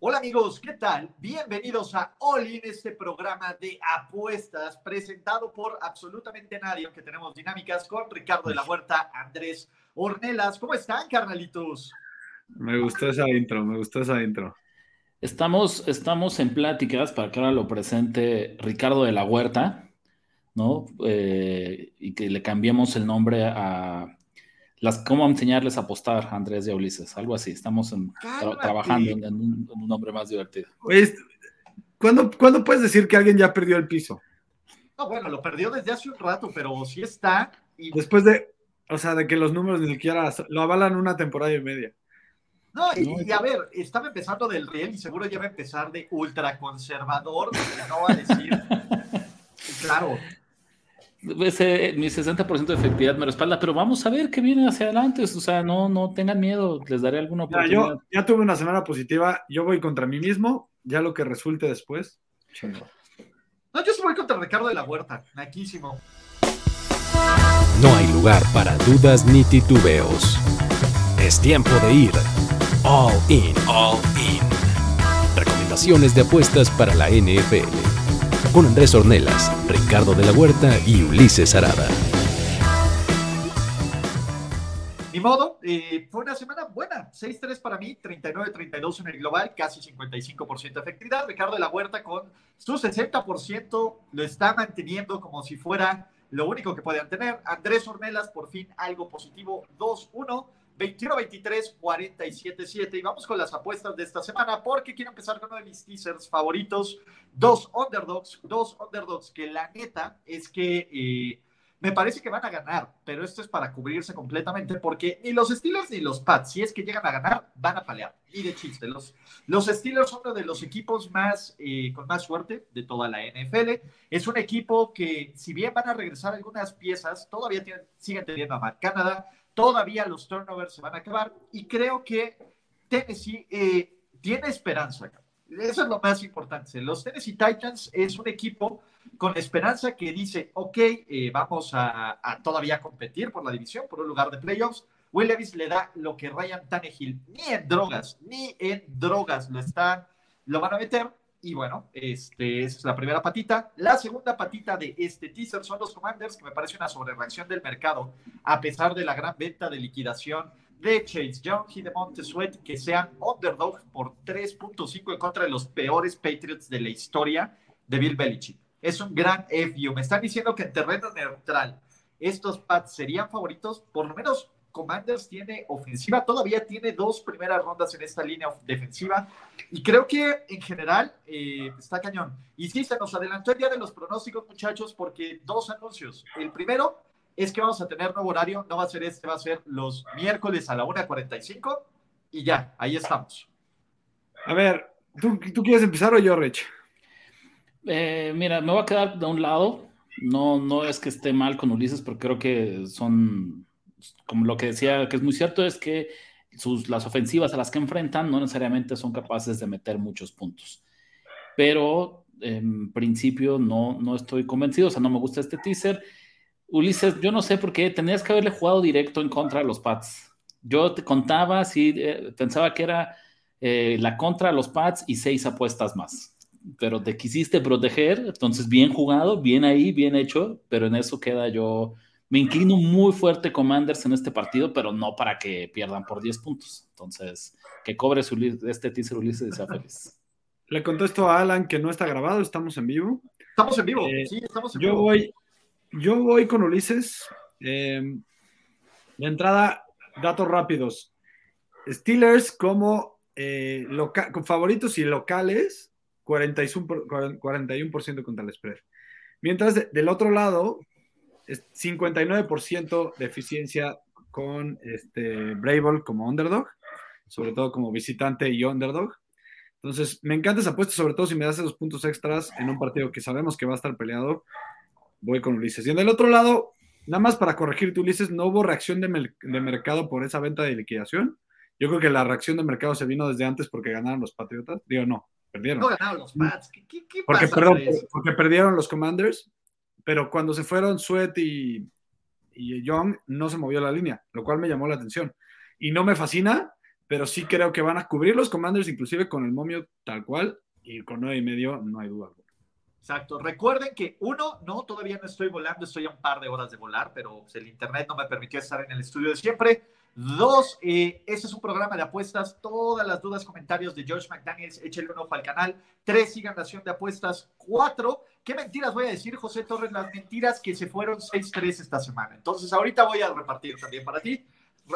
Hola amigos, ¿qué tal? Bienvenidos a All In, este programa de apuestas presentado por absolutamente nadie, aunque tenemos dinámicas con Ricardo de la Huerta, Andrés Ornelas. ¿Cómo están, carnalitos? Me gustó esa intro, me gustó esa intro. Estamos, estamos en pláticas para que ahora lo presente Ricardo de la Huerta, ¿no? Eh, y que le cambiemos el nombre a las, cómo enseñarles a apostar, Andrés y Ulises, algo así. Estamos trabajando en, un, nombre más divertido. ¿cuándo, puedes decir que alguien ya perdió el piso? No, bueno, lo perdió desde hace un rato, pero sí está. Y... Después de, o sea, de que los números ni siquiera lo avalan una temporada y media. No, y, a ver, estaba empezando del Real y seguro ya va a empezar de ultraconservador, no va a decir. claro, ese, mi 60% de efectividad me respalda, pero vamos a ver qué viene hacia adelante. O sea, no, no tengan miedo, les daré alguna oportunidad. yo ya tuve una semana positiva, yo voy contra mí mismo, ya lo que resulte después. No, yo voy contra Ricardo de la Huerta, naquísimo. No hay lugar para dudas ni titubeos. Es tiempo de ir all in, all in. Recomendaciones de apuestas para la NFL con Andrés Ornelas, Ricardo de la Huerta y Ulises Arada. Ni modo, eh, fue una semana buena. 6-3 para mí, 39-32 en el global, casi 55% de efectividad. Ricardo de la Huerta con su 60% lo está manteniendo como si fuera lo único que podían tener. Andrés Ornelas, por fin algo positivo, 2-1. 21-23, 47-7. Y vamos con las apuestas de esta semana, porque quiero empezar con uno de mis teasers favoritos. Dos underdogs, dos underdogs que la neta es que eh, me parece que van a ganar, pero esto es para cubrirse completamente, porque ni los Steelers ni los Pats, si es que llegan a ganar, van a palear. Y de chiste, los, los Steelers son uno de los equipos más, eh, con más suerte de toda la NFL. Es un equipo que, si bien van a regresar algunas piezas, todavía tienen, siguen teniendo a Matt Canada todavía los turnovers se van a acabar y creo que Tennessee eh, tiene esperanza. Eso es lo más importante. Los Tennessee Titans es un equipo con esperanza que dice, ok, eh, vamos a, todavía competir por la división, por un lugar de playoffs. Will Levis le da lo que Ryan Tannehill ni en drogas, ni en drogas lo están, lo van a meter. Y bueno, este, es la primera patita. La segunda patita de este teaser son los Commanders, que me parece una sobrereacción del mercado, a pesar de la gran venta de liquidación de Chase Young y de Montesuet, que sean underdog por 3.5 en contra de los peores Patriots de la historia de Bill Belichick. Es un gran FU. Me están diciendo que en terreno neutral estos Pats serían favoritos, por lo menos Commanders tiene ofensiva, todavía tiene dos primeras rondas en esta línea defensiva y creo que en general eh, está cañón. Y sí, se nos adelantó el día de los pronósticos, muchachos, porque dos anuncios. El primero es que vamos a tener nuevo horario, no va a ser este, va a ser los miércoles a la 1.45 y ya, ahí estamos. A ver, ¿tú, quieres empezar o yo, Rich? Eh, mira, me voy a quedar de un lado. No, no es que esté mal con Ulises, porque creo que son como lo que decía, que es muy cierto, es que sus, las ofensivas a las que enfrentan no necesariamente son capaces de meter muchos puntos. Pero en principio no, no estoy convencido, o sea, no me gusta este teaser. Ulises, yo no sé por qué tenías que haberle jugado directo en contra de los Pats. Yo te contaba, sí, eh, pensaba que era eh, la contra de los Pats y seis apuestas más. Pero te quisiste proteger, entonces bien jugado, bien ahí, bien hecho, pero en eso queda yo me inclino muy fuerte Commanders en este partido, pero no para que pierdan por 10 puntos. Entonces, que cobre su, este teaser Ulises y sea feliz. Le contesto a Alan que no está grabado, estamos en vivo. Estamos en vivo, eh, sí, estamos en yo vivo. Voy, yo voy con Ulises. Eh, de entrada, datos rápidos. Steelers como eh, favoritos y locales, 41%, 41 contra el spread. Mientras del otro lado, 59% de eficiencia con este Brable como underdog, sobre todo como visitante y underdog. Entonces, me encanta esa apuesta, sobre todo si me das esos puntos extras en un partido que sabemos que va a estar peleado. Voy con Ulises. Y en el otro lado, nada más para corregirte, Ulises, no hubo reacción de, mercado por esa venta de liquidación. Yo creo que la reacción de mercado se vino desde antes porque ganaron los Patriotas. Digo, no, perdieron. No ganaron los Pats. ¿Qué, porque, perdón, porque perdieron los Commanders pero cuando se fueron Sweat y, y Young, no se movió la línea, lo cual me llamó la atención. Y no me fascina, pero sí creo que van a cubrir los Commanders, inclusive con el momio tal cual, y con nueve y medio no hay duda. Exacto. Recuerden que uno, no, todavía no estoy volando, estoy a un par de horas de volar, pero pues, el internet no me permitió estar en el estudio de siempre. Dos, eh, este es un programa de apuestas. Todas las dudas, comentarios de George McDaniels, échenle un ojo al canal. Tres, sigan Nación de Apuestas. Cuatro, ¿qué mentiras voy a decir, José Torres? Las mentiras que se fueron 6-3 esta semana. Entonces, ahorita voy a repartir también para ti.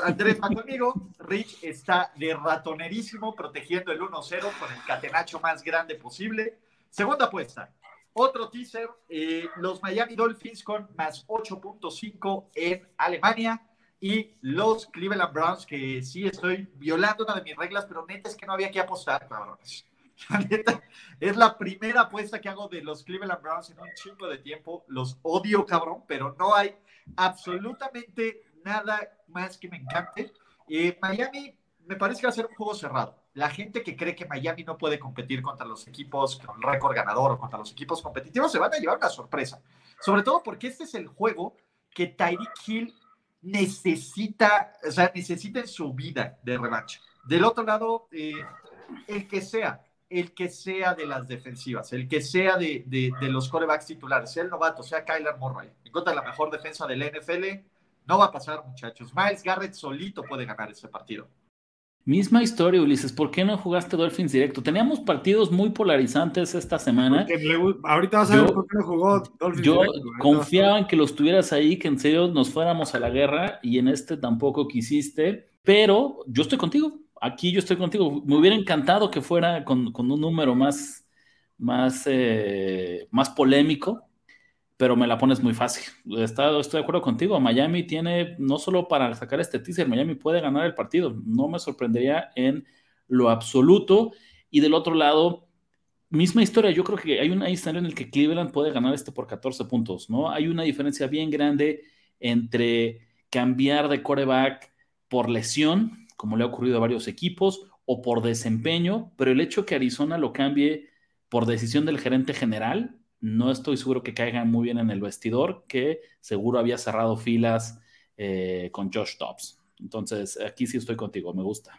Andrés va conmigo. Rich está de ratonerísimo protegiendo el 1-0 con el catenacho más grande posible. Segunda apuesta. Otro teaser, eh, los Miami Dolphins con más 8.5 en Alemania y los Cleveland Browns, que sí estoy violando una de mis reglas, pero neta es que no había que apostar, cabrones. Neta, es la primera apuesta que hago de los Cleveland Browns en un chingo de tiempo. Los odio, cabrón, pero no hay absolutamente nada más que me encante. Eh, Miami me parece que va a ser un juego cerrado. La gente que cree que Miami no puede competir contra los equipos con récord ganador o contra los equipos competitivos se van a llevar una sorpresa. Sobre todo porque este es el juego que Tyreek Hill necesita, o sea, necesita en su vida de revancha. Del otro lado, eh, el que sea, el que sea de las defensivas, el que sea de, de, de, los corebacks titulares, sea el novato, sea Kyler Murray, en contra de la mejor defensa del NFL, no va a pasar, muchachos. Miles Garrett solito puede ganar ese partido. Misma historia, Ulises. ¿Por qué no jugaste Dolphins directo? Teníamos partidos muy polarizantes esta semana. ahorita vas a ver por qué no jugó Dolphins Yo directo, confiaba en que los tuvieras ahí, que en serio nos fuéramos a la guerra y en este tampoco quisiste. Pero yo estoy contigo. Aquí yo estoy contigo. Me hubiera encantado que fuera con, con un número más, más, eh, más polémico pero me la pones muy fácil. Estoy de acuerdo contigo. Miami tiene, no solo para sacar este teaser, Miami puede ganar el partido. No me sorprendería en lo absoluto. Y del otro lado, misma historia. Yo creo que hay una historia en el que Cleveland puede ganar este por 14 puntos, ¿no? Hay una diferencia bien grande entre cambiar de coreback por lesión, como le ha ocurrido a varios equipos, o por desempeño, pero el hecho que Arizona lo cambie por decisión del gerente general, no estoy seguro que caigan muy bien en el vestidor, que seguro había cerrado filas eh, con Josh Dobbs. Entonces, aquí sí estoy contigo, me gusta.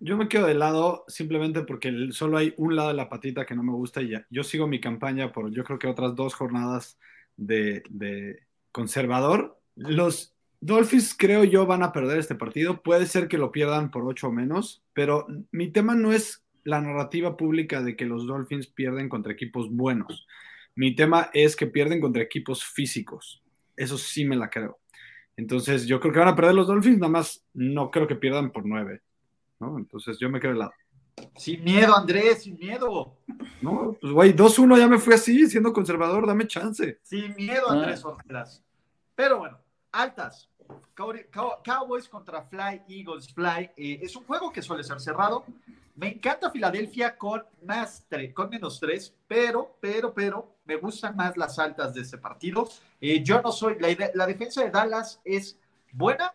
Yo me quedo de lado simplemente porque solo hay un lado de la patita que no me gusta y ya. Yo sigo mi campaña por yo creo que otras dos jornadas de, de conservador. Los Dolphins creo yo van a perder este partido. Puede ser que lo pierdan por ocho o menos, pero mi tema no es la narrativa pública de que los Dolphins pierden contra equipos buenos. Mi tema es que pierden contra equipos físicos. Eso sí me la creo. Entonces, yo creo que van a perder los Dolphins, nada más no creo que pierdan por nueve. ¿no? Entonces, yo me quedo de lado. Sin miedo, Andrés, sin miedo. No, pues güey, 2-1 ya me fui así, siendo conservador, dame chance. Sin miedo, Andrés Ornelas. Pero bueno, altas. Cowboys contra Fly, Eagles Fly. Eh, es un juego que suele ser cerrado. Me encanta Filadelfia con más con menos tres, pero, pero, pero, me gustan más las altas de ese partido. Eh, yo no soy, la, la, defensa de Dallas es buena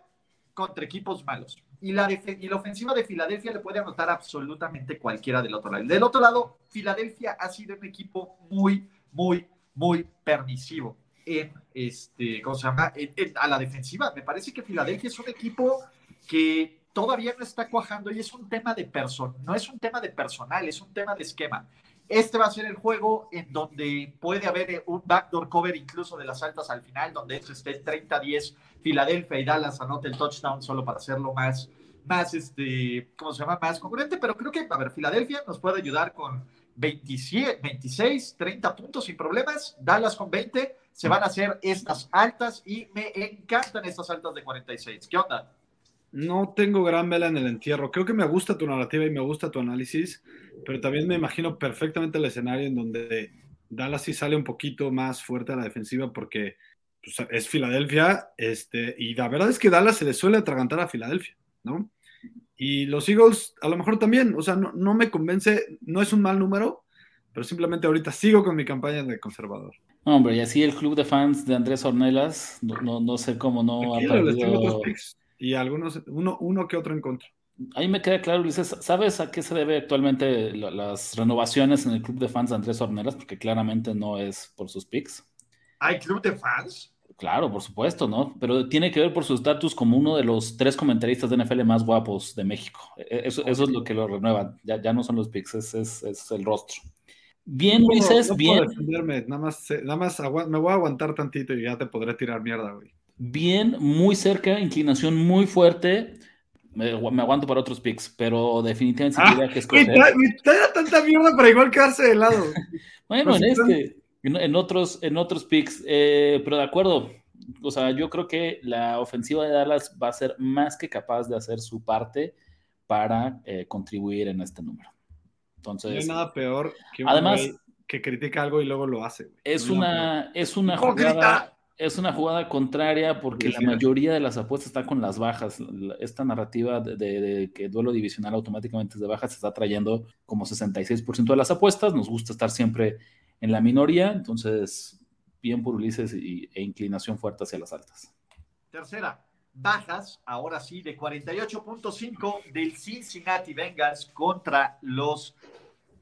contra equipos malos. Y la, y la ofensiva de Filadelfia le puede anotar absolutamente cualquiera del otro lado. Del otro lado, Filadelfia ha sido un equipo muy, muy, muy permisivo en este, ¿cómo se llama? a la defensiva. Me parece que Filadelfia es un equipo que todavía no está cuajando y es un tema de persona, no es un tema de personal, es un tema de esquema. Este va a ser el juego en donde puede haber un backdoor cover incluso de las altas al final, donde esto esté 30-10, Filadelfia y Dallas anote el touchdown solo para hacerlo más, más, este, ¿cómo se llama? Más congruente, pero creo que, a ver, Filadelfia nos puede ayudar con 27, 26, 30 puntos sin problemas, Dallas con 20, se van a hacer estas altas y me encantan estas altas de 46. ¿Qué onda? No tengo gran vela en el entierro. Creo que me gusta tu narrativa y me gusta tu análisis, pero también me imagino perfectamente el escenario en donde Dallas sí sale un poquito más fuerte a la defensiva porque pues, es Filadelfia, este, y la verdad es que Dallas se le suele atragantar a Filadelfia, ¿no? Y los Eagles a lo mejor también, o sea, no, no me convence, no es un mal número, pero simplemente ahorita sigo con mi campaña de conservador. Hombre, y así el club de fans de Andrés Ornelas, no, no, sé cómo no ha perdido... Y algunos, uno, uno que otro en contra. Ahí me queda claro, Luis, ¿sabes a qué se debe actualmente las renovaciones en el club de fans de Andrés Ornelas? Porque claramente no es por sus picks. ¿Hay club de fans? Claro, por supuesto, ¿no? Pero tiene que ver por su estatus como uno de los tres comentaristas de NFL más guapos de México. E, eso, es lo que lo renueva. Ya, ya no son los picks, es, es, el rostro. Bien, Moisés, bien. Nada más, nada más me voy a aguantar tantito y ya te podré tirar mierda, güey. Bien, muy cerca, inclinación muy fuerte. Me, aguanto para otros picks, pero definitivamente ah, que escoger. Me tanta mierda para igual quedarse de lado. bueno, en este en, otros, en otros picks, eh, pero de acuerdo. O sea, yo creo que la ofensiva de Dallas va a ser más que capaz de hacer su parte para eh, contribuir en este número. Entonces, no hay nada peor que un además, que critica algo y luego lo hace. Es una, es una jugada es una jugada contraria porque la mayoría de las apuestas está con las bajas. Esta narrativa de, que duelo divisional automáticamente es de bajas se está trayendo como 66% de las apuestas. Nos gusta estar siempre en la minoría, entonces bien por Ulises y, e inclinación fuerte hacia las altas. Tercera, bajas, ahora sí, de 48.5 del Cincinnati Bengals contra los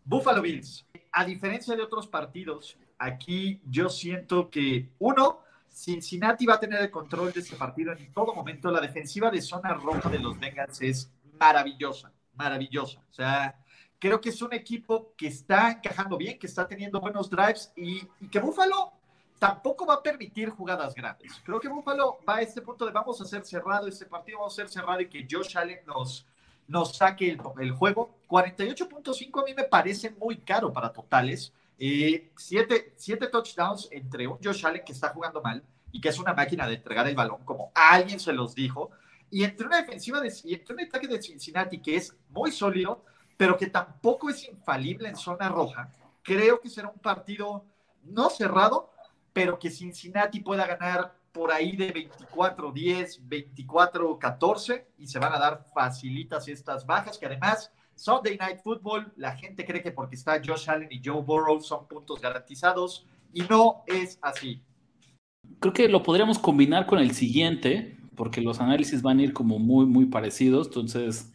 Buffalo Bills. A diferencia de otros partidos, aquí yo siento que uno, Cincinnati va a tener el control de este partido en todo momento. La defensiva de zona roja de los Bengals es maravillosa, maravillosa. O sea, Creo que es un equipo que está encajando bien, que está teniendo buenos drives y, que Buffalo tampoco va a permitir jugadas grandes. Creo que Buffalo va a este punto de vamos a hacer cerrado este partido, vamos a hacer cerrado y que Josh Allen nos, nos saque el, el juego. 48.5 a mí me parece muy caro para totales. Eh, siete, siete, touchdowns entre un Josh Allen que está jugando mal y que es una máquina de entregar el balón, como alguien se los dijo, y entre una defensiva de, y entre un ataque de Cincinnati que es muy sólido, pero que tampoco es infalible en zona roja. Creo que será un partido no cerrado, pero que Cincinnati pueda ganar por ahí de 24-10, 24-14 y se van a dar facilitas estas bajas que además Sunday Night Football, la gente cree que porque está Josh Allen y Joe Burrow son puntos garantizados y no es así. Creo que lo podríamos combinar con el siguiente, porque los análisis van a ir como muy, muy parecidos, entonces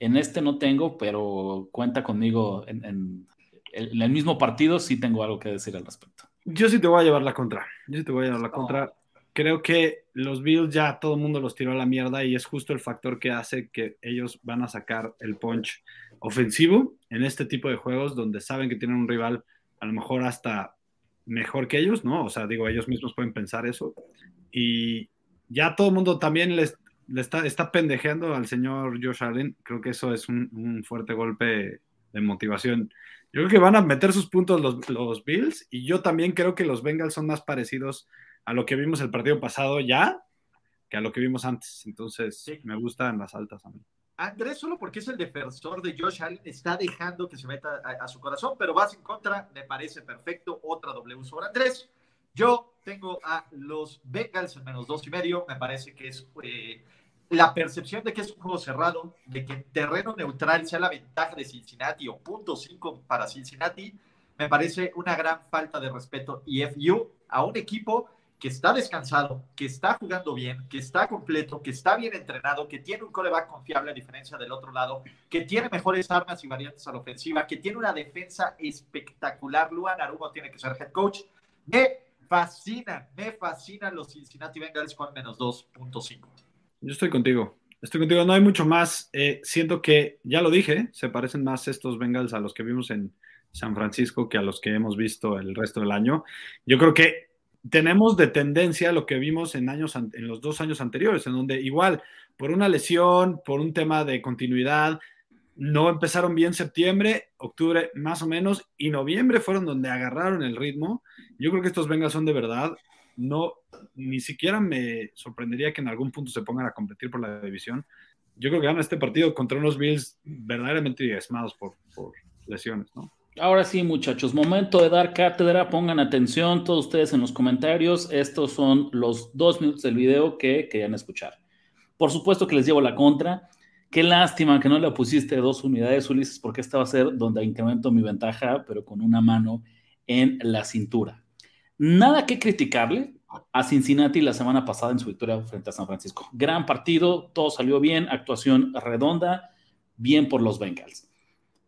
en este no tengo, pero cuenta conmigo en, el mismo partido, sí tengo algo que decir al respecto. Yo sí te voy a llevar la contra. Yo sí te voy a llevar la contra. Creo que los Bills ya todo el mundo los tiró a la mierda y es justo el factor que hace que ellos van a sacar el punch ofensivo en este tipo de juegos donde saben que tienen un rival a lo mejor hasta mejor que ellos, ¿no? O sea, digo, ellos mismos pueden pensar eso. Y ya todo el mundo también les le está, está pendejeando al señor Josh Allen. Creo que eso es un, fuerte golpe de motivación. Yo creo que van a meter sus puntos los, los, Bills y yo también creo que los Bengals son más parecidos a lo que vimos el partido pasado ya que a lo que vimos antes. Entonces, me gustan las altas a mí. Andrés, solo porque es el defensor de Josh Allen, está dejando que se meta a, su corazón, pero vas en contra, me parece perfecto. Otra W sobre Andrés. Yo tengo a los Bengals en menos dos y medio. Me parece que es eh, la percepción de que es un juego cerrado, de que terreno neutral sea la ventaja de Cincinnati o punto cinco para Cincinnati. Me parece una gran falta de respeto y FU a un equipo que está descansado, que está jugando bien, que está completo, que está bien entrenado, que tiene un coreback confiable a diferencia del otro lado, que tiene mejores armas y variantes a la ofensiva, que tiene una defensa espectacular. Luan Arugo tiene que ser head coach. Me fascina, me fascinan los Cincinnati Bengals con menos 2.5. Yo estoy contigo. Estoy contigo. No hay mucho más. Eh, siento que, ya lo dije, se parecen más estos Bengals a los que vimos en San Francisco que a los que hemos visto el resto del año. Yo creo que tenemos de tendencia lo que vimos en, años, en los dos años anteriores, en donde igual, por una lesión, por un tema de continuidad, no empezaron bien septiembre, octubre más o menos, y noviembre fueron donde agarraron el ritmo. Yo creo que estos Bengals son de verdad. No, ni siquiera me sorprendería que en algún punto se pongan a competir por la división. Yo creo que ganan este partido contra unos Bills verdaderamente diezmados por, por lesiones, ¿no? Ahora sí, muchachos, momento de dar cátedra. Pongan atención todos ustedes en los comentarios. Estos son los dos minutos del video que querían escuchar. Por supuesto que les llevo la contra. Qué lástima que no le pusiste dos unidades, Ulises, porque esta va a ser donde incremento mi ventaja, pero con una mano en la cintura. Nada que criticarle a Cincinnati la semana pasada en su victoria frente a San Francisco. Gran partido, todo salió bien, actuación redonda, bien por los Bengals.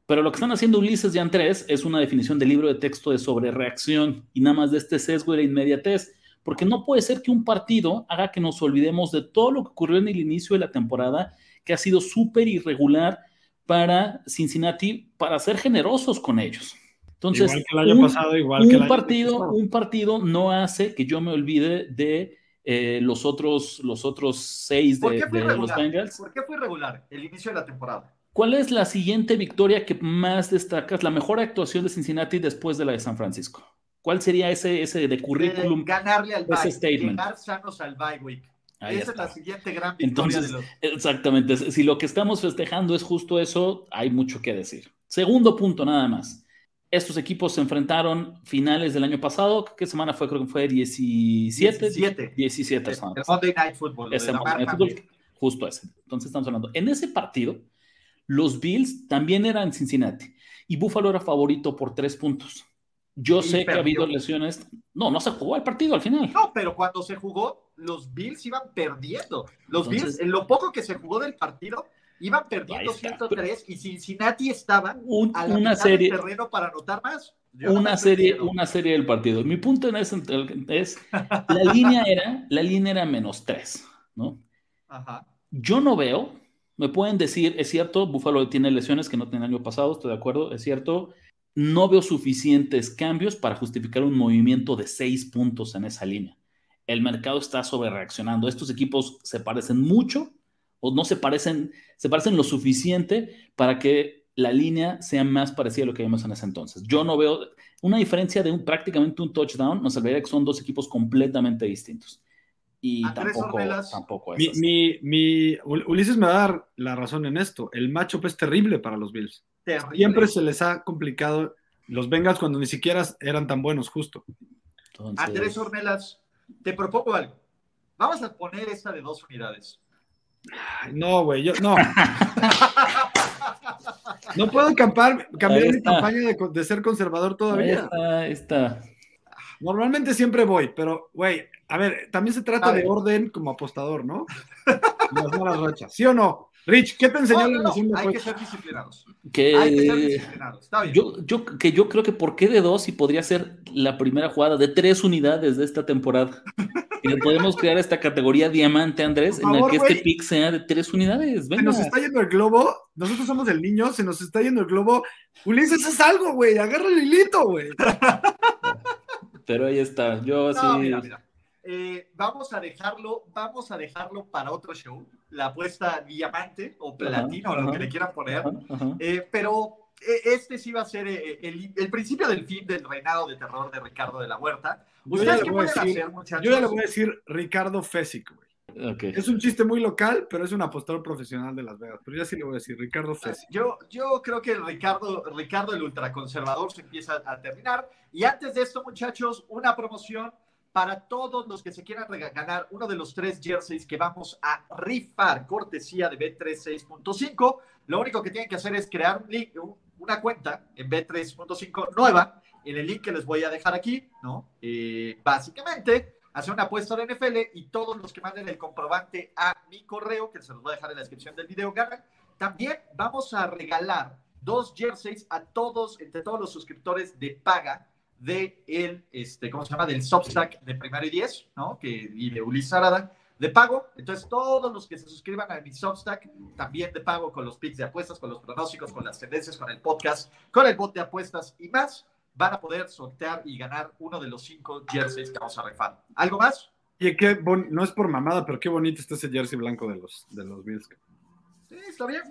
Pero lo que están haciendo Ulises y Andrés es una definición de libro de texto de sobrereacción y nada más de este sesgo y la inmediatez porque no puede ser que un partido haga que nos olvidemos de todo lo que ocurrió en el inicio de la temporada, que ha sido súper irregular para Cincinnati, para ser generosos con ellos. Entonces, igual que el año un, pasado, igual un que el año partido, pasado. un partido no hace que yo me olvide de eh, los, otros, los otros seis ¿Por de, qué fue de los? Bengals. ¿Por qué fue irregular el inicio de la temporada? ¿Cuál es la siguiente victoria que más destacas? La mejor actuación de Cincinnati después de la de San Francisco. ¿Cuál sería ese, ese de currículum? Eh, ganarle al ese bye, statement. llegar sanos al bye week. Ahí Esa es está. la siguiente gran victoria Entonces, de los... exactamente. Si lo que estamos festejando es justo eso, hay mucho que decir. Segundo punto, nada más. Estos equipos se enfrentaron finales del año pasado. ¿Qué semana fue? Creo que fue 17. 17. 17 El semanas. Monday Night Football. Ese Monday Night Football, justo ese. Entonces estamos hablando. En ese partido, los Bills también eran Cincinnati y Buffalo era favorito por tres puntos. Yo sé que ha habido lesiones. No, no se jugó el partido al final. No, pero cuando se jugó, los Bills iban perdiendo. Los Entonces- Bills, en lo poco que se jugó del partido, iban perdiendo Ahí está. 103 y Cincinnati estaba Un- a la una mitad serie, del terreno para anotar más. Yo una serie, una serie del partido. Mi punto en ese es la línea era, la línea era menos tres, ¿no? Ajá. Yo no veo, me pueden decir, es cierto, Buffalo tiene lesiones que no tenía el año pasado, estoy de acuerdo, es cierto. No veo suficientes cambios para justificar un movimiento de seis puntos en esa línea. El mercado está sobre reaccionando. Estos equipos se parecen mucho o no se parecen, se parecen lo suficiente para que la línea sea más parecida a lo que vimos en ese entonces. Yo no veo una diferencia de prácticamente un touchdown, nos salvaría que son dos equipos completamente distintos. Y Andrés tampoco, tampoco es Mi, mi, mi- Ul- Ulises me va a dar la razón en esto. El matchup es terrible para los Bills. Terrible. Siempre se les ha complicado los Bengals cuando ni siquiera eran tan buenos, justo. Entonces, Andrés Ornelas, te propongo algo. Vamos a poner esta de dos unidades. Ay, no, güey, yo no. No puedo campar, Ahí cambiar mi campaña de, de ser conservador ahí todavía. está, ahí está. Normalmente siempre voy, pero, güey, a ver, también se trata A de orden como apostador, ¿no? Las malas rachas. ¿Sí o no? Rich, ¿qué te enseñó No, la no, no, hay que ser disciplinados. Que, Hay que ser disciplinados. Está bien. yo, yo, que yo creo que por qué de dos y podría ser la primera jugada de tres unidades de esta temporada. Y le podemos crear esta categoría diamante, Andrés, en la que este pick sea de tres unidades. Se nos está yendo el globo, nosotros somos el niño, se nos está yendo el globo. Ulises, es algo, güey, agarra el hilito, güey. Pero ahí está. Yo No, sí. mira, mira. Eh, vamos a dejarlo, vamos a dejarlo para otro show, la apuesta diamante o platino, o lo que le quieran poner. Ajá, ajá. Eh, pero eh, este sí va a ser eh, el, el principio del fin del reinado de terror de Ricardo de la Huerta. Yo ya ¿Ustedes le qué voy a pueden decir- hacer, muchachos? Yo ya le voy a decir Ricardo Fesic, güey. Ok. Es un chiste muy local, pero es un apostador profesional de Las Vegas. Pero ya sí le voy a decir Ricardo Fesic. Yo, yo creo que el Ricardo, Ricardo el ultraconservador se empieza a terminar. Y antes de esto, muchachos, una promoción para todos los que se quieran ganar uno de los tres jerseys que vamos a rifar, cortesía de B36.5. Lo único que tienen que hacer es crear una cuenta en B3.5 nueva, en el link que les voy a dejar aquí, ¿no? Eh, básicamente, hacer una apuesta de NFL y todos los que manden el comprobante a mi correo, que se los voy a dejar en la descripción del video, ganan. También vamos a regalar dos jerseys a todos, entre todos los suscriptores de paga de el, este, ¿cómo se llama? Del Substack de Primero y Diez, ¿no? Que, y de Ulises Arada, de pago. Entonces, todos los que se suscriban a mi Substack, también de pago con los picks de apuestas, con los pronósticos, con las tendencias, con el podcast, con el bot de apuestas y más, van a poder sortear y ganar uno de los cinco jerseys que vamos a rifar. ¿Algo más? Y qué bon- no es por mamada, pero qué bonito está ese jersey blanco de los, de los Bills. Sí, está bien.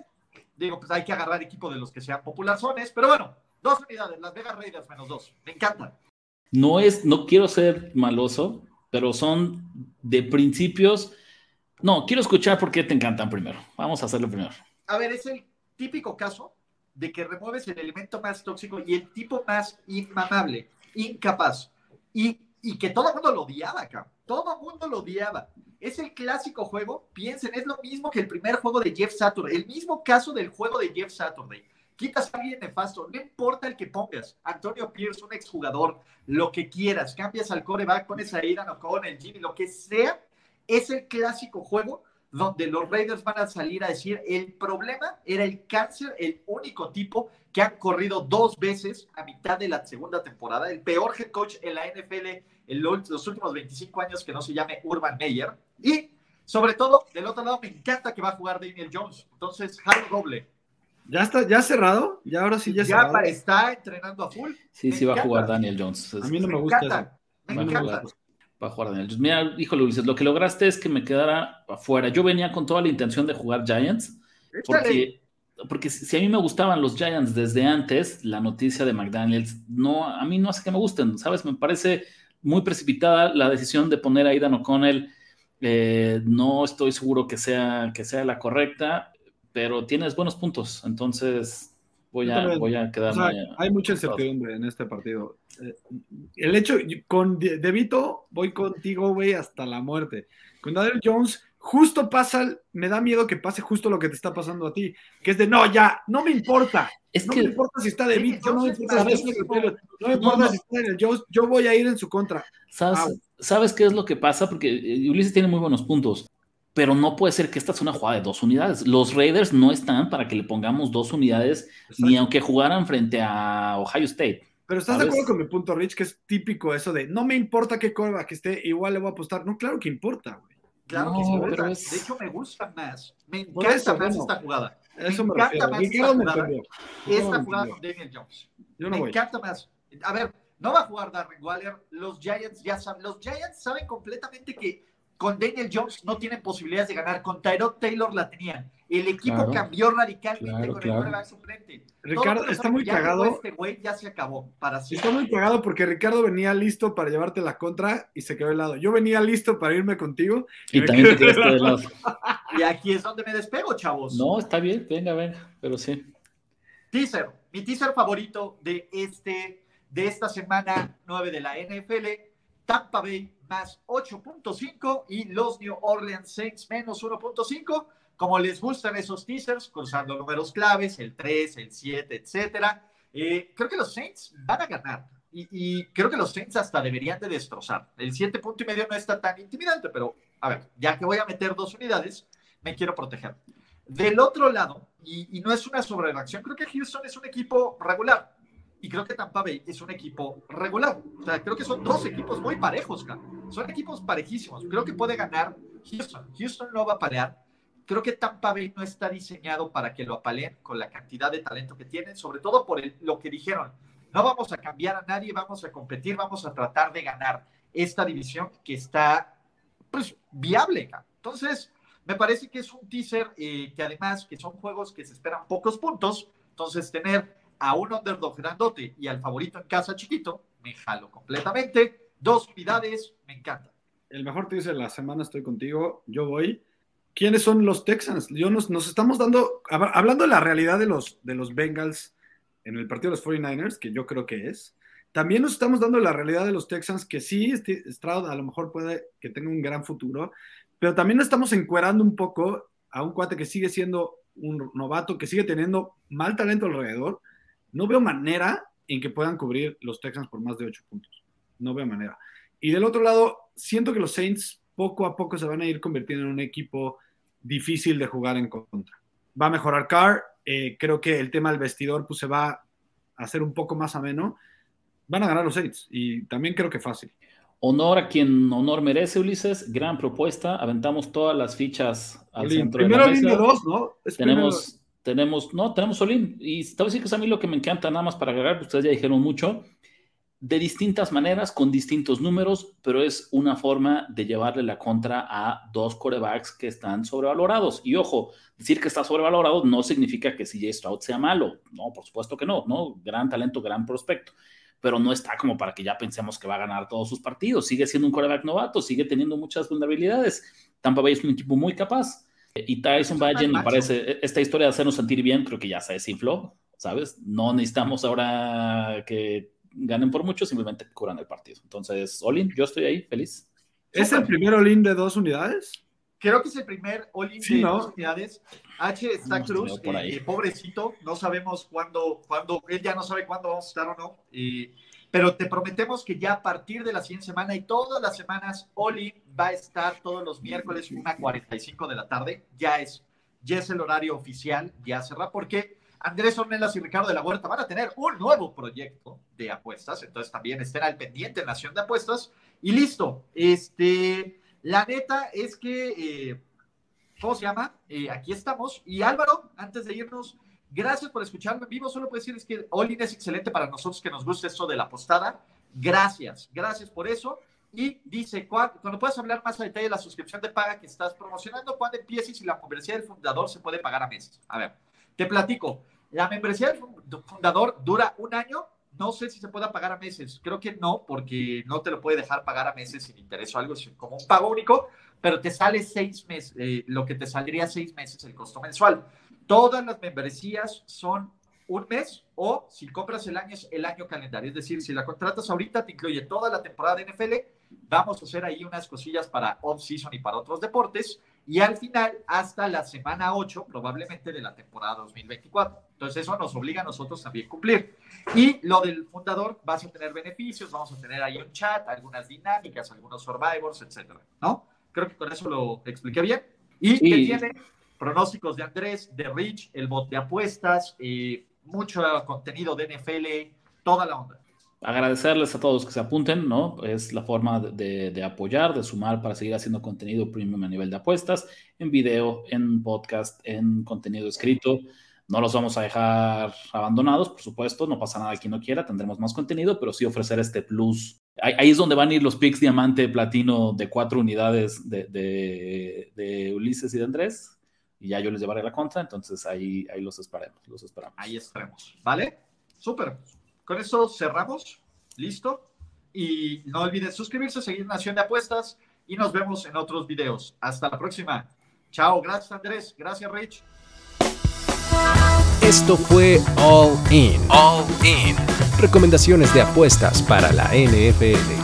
Digo, pues hay que agarrar equipo de los que sean popularzones, pero bueno, dos unidades, Las Vegas Raiders menos dos. Me encanta. No es, no quiero ser maloso, pero son de principios. No, quiero escuchar por qué te encantan primero. Vamos a hacerlo primero. A ver, es el típico caso de que remueves el elemento más tóxico y el tipo más inmamable, incapaz, y, y que todo el mundo lo odiaba acá. Todo el mundo lo odiaba. Es el clásico juego, piensen, es lo mismo que el primer juego de Jeff Saturday, el mismo caso del juego de Jeff Saturday. Quitas a alguien nefasto, no importa el que pongas. Antonio Pierce, un exjugador, lo que quieras. Cambias al coreback, pones a Aidan O'Connell, Jimmy, lo que sea. Es el clásico juego donde los Raiders van a salir a decir el problema era el cáncer, el único tipo que han corrido dos veces a mitad de la segunda temporada, el peor head coach en la NFL en los últimos 25 años que no se llame Urban Meyer. Y sobre todo, del otro lado, me encanta que va a jugar Daniel Jones. Entonces, Harold Doble. ¿Ya está ya cerrado? ¿Ya ahora sí ya, ya está entrenando a full? Sí, sí va a jugar Daniel Jones. A mí no me, gusta. Me encanta para jugar Daniel Jones. Mira, híjole, Ulises, lo que lograste es que me quedara afuera. Yo venía con toda la intención de jugar Giants, porque, porque si a mí me gustaban los Giants desde antes, la noticia de McDaniels, no, a mí no hace que me gusten, ¿sabes? Me parece muy precipitada la decisión de poner a Aidan O'Connell. Eh, no estoy seguro que sea, que sea la correcta, pero tienes buenos puntos, entonces voy a, voy a quedarme. hay mucha incertidumbre en este partido. Eh, el hecho, con De Vito, voy contigo, güey, hasta la muerte. Con Daniel Jones, justo pasa, me da miedo que pase justo lo que te está pasando a ti, que es de no, ya, no me importa. Es no me importa si está De Vito, no me importa, si, no me importa si está en el Jones, yo voy a ir en su contra. ¿Sabes, ¿Sabes qué es lo que pasa? Porque eh, Ulises tiene muy buenos puntos pero no puede ser que esta sea una jugada de dos unidades. Los Raiders no están para que le pongamos dos unidades, ni aunque jugaran frente a Ohio State. Pero estás de acuerdo con mi punto, Rich, que es típico eso de no me importa qué que esté, igual le voy a apostar. No, claro que importa, güey. Claro que importa. De hecho, me gusta más. Me encanta más esta jugada. Eso me, encanta más esta jugada. Esta jugada con Daniel Jones. me encanta más. A ver, no va a jugar Darren Waller. Los Giants ya saben. Los Giants saben completamente que con Daniel Jones no tienen posibilidades de ganar, con Tyrod Taylor la tenían. El equipo cambió radicalmente con el quarterback suplente. Ricardo, está muy cagado. Este güey ya se acabó para Está muy cagado porque Ricardo venía listo para llevarte la contra y se quedó de lado. Yo venía listo para irme contigo. Y, también te quedaste de lado. Y aquí es donde me despego, chavos. No, está bien, venga, venga, pero sí. Teaser, mi teaser favorito de este de esta semana 9 de la NFL, Tampa Bay más 8.5 y los New Orleans Saints menos 1.5. Como les gustan esos teasers, cruzando números claves, el 3, el 7, etcétera. Eh, creo que los Saints van a ganar. Y, creo que los Saints hasta deberían de destrozar. El 7 punto y medio no está tan intimidante, pero a ver, ya que voy a meter dos unidades, me quiero proteger. Del otro lado, y, y no es una sobrereacción, creo que Houston es un equipo regular y creo que Tampa Bay es un equipo regular. O sea, creo que son dos equipos muy parejos, son equipos parejísimos. Creo que puede ganar Houston. Houston no va a palear. Creo que Tampa Bay no está diseñado para que lo apaleen con la cantidad de talento que tienen, sobre todo por lo que dijeron. No vamos a cambiar a nadie, vamos a competir, vamos a tratar de ganar esta división que está pues, viable. Entonces, me parece que es un teaser eh, que además que son juegos que se esperan pocos puntos. Entonces, tener a un underdog grandote y al favorito en casa chiquito, me jalo completamente. Dos unidades, me encanta. El mejor te dice la semana estoy contigo, yo voy. ¿Quiénes son los Texans? Yo nos, nos, estamos dando, hablando de la realidad de los, de los Bengals en el partido de los 49ers, que yo creo que es, también nos estamos dando la realidad de los Texans, que sí, Stroud a lo mejor puede que tenga un gran futuro, pero también estamos encuerando un poco a un cuate que sigue siendo un novato, que sigue teniendo mal talento alrededor, no veo manera en que puedan cubrir los Texans por más de 8 puntos. No veo manera. Y del otro lado, siento que los Saints poco a poco se van a ir convirtiendo en un equipo difícil de jugar en contra. Va a mejorar Carr. Eh, creo que el tema del vestidor pues, se va a hacer un poco más ameno. Van a ganar los Saints y también creo que fácil. Honor a quien honor merece, Ulises. Gran propuesta. Aventamos todas las fichas al centro primero de la dos, ¿no? Tenemos tenemos, no, tenemos Solín. Y te voy a decir que es a mí lo que me encanta, nada más para agregar, ustedes ya dijeron mucho, de distintas maneras, con distintos números, pero es una forma de llevarle la contra a dos corebacks que están sobrevalorados. Y ojo, decir que está sobrevalorado no significa que CJ Stroud sea malo. No, por supuesto que no, ¿no? Gran talento, gran prospecto. Pero no está como para que ya pensemos que va a ganar todos sus partidos. Sigue siendo un coreback novato, sigue teniendo muchas vulnerabilidades. Tampa Bay es un equipo muy capaz y Tyson Valle me parece, e, esta historia de hacernos sentir bien, creo que ya se desinfló, ¿sabes? No necesitamos ahora que ganen por mucho, simplemente curan el partido. Entonces, Olin, yo estoy ahí, feliz. ¿Es el primer Olin de dos unidades? Creo que es el primer Olin de dos unidades. H está Cruz, eh, pobrecito, no sabemos cuándo, cuándo, él ya no sabe cuándo vamos a estar o no. Pero te prometemos que ya a partir de la siguiente semana y todas las semanas, Oli va a estar todos los miércoles, 1.45 de la tarde. Ya es, ya es el horario oficial, ya cerra, porque Andrés Ornelas y Ricardo de la Huerta van a tener un nuevo proyecto de apuestas, entonces también estén al pendiente en Nación de Apuestas. Y listo, este, la neta es que, eh, ¿cómo se llama? Eh, aquí estamos. Y Álvaro, antes de irnos, gracias por escucharme en vivo. Solo puedo decirles que Olin es excelente para nosotros que nos gusta esto de la postada. Gracias, gracias por eso. Y dice, cuando puedas hablar más a detalle de la suscripción de paga que estás promocionando, ¿cuándo empieza y si la membresía del fundador se puede pagar a meses? A ver, te platico. La membresía del fundador dura un año. No sé si se pueda pagar a meses. Creo que no, porque no te lo puede dejar pagar a meses sin interés o algo, como un pago único, pero te sale seis meses, eh, lo que te saldría seis meses el costo mensual. Todas las membresías son un mes o si compras el año es el año calendario. Es decir, si la contratas ahorita te incluye toda la temporada de NFL. Vamos a hacer ahí unas cosillas para off-season y para otros deportes y al final hasta la semana 8 probablemente de la temporada 2024. Entonces eso nos obliga a nosotros también cumplir. Y lo del fundador, vas a tener beneficios, vamos a tener ahí un chat, algunas dinámicas, algunos survivors, etcétera, ¿no? Creo que con eso lo expliqué bien. Y que tiene pronósticos de Andrés, de Rich, el bot de apuestas, eh, mucho contenido de NFL, toda la onda agradecerles a todos que se apunten, ¿no? Es la forma de, apoyar, de sumar para seguir haciendo contenido premium a nivel de apuestas, en video, en podcast, en contenido escrito. No los vamos a dejar abandonados, por supuesto, no pasa nada quien no quiera, tendremos más contenido, pero sí ofrecer este plus. Ahí, es donde van a ir los picks diamante, platino de cuatro unidades de, de, Ulises y de Andrés, y ya yo les llevaré la contra, entonces ahí, ahí los esperemos, los esperamos. Ahí estaremos, ¿vale? Súper. Con eso cerramos. Listo. Y no olviden suscribirse, seguir Nación de Apuestas y nos vemos en otros videos. Hasta la próxima. Chao. Gracias, Andrés. Gracias, Rich. Esto fue All In. All In. Recomendaciones de apuestas para la NFL.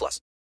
plus.